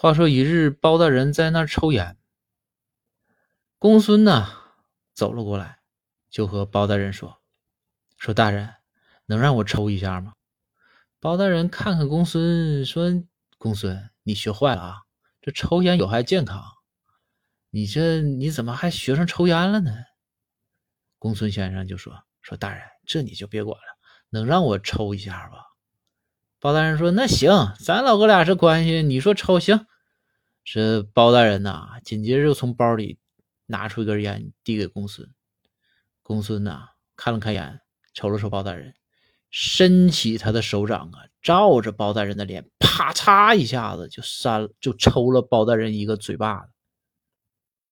话说一日，包大人在那儿抽烟，公孙呢走了过来，就和包大人说：“说大人，能让我抽一下吗？”包大人看看公孙，说：“公孙，你学坏了啊！这抽烟有害健康，你这你怎么还学上抽烟了呢？”公孙先生就说：“说大人，这你就别管了，能让我抽一下吧？”包大人说：“那行，咱老哥俩这关系，你说抽行。”这包大人呐，紧接着就从包里拿出一根烟，递给公孙。公孙呐，看了看烟，瞅了瞅包大人，伸起他的手掌啊，照着包大人的脸，啪嚓一下子就扇，就抽了包大人一个嘴巴子。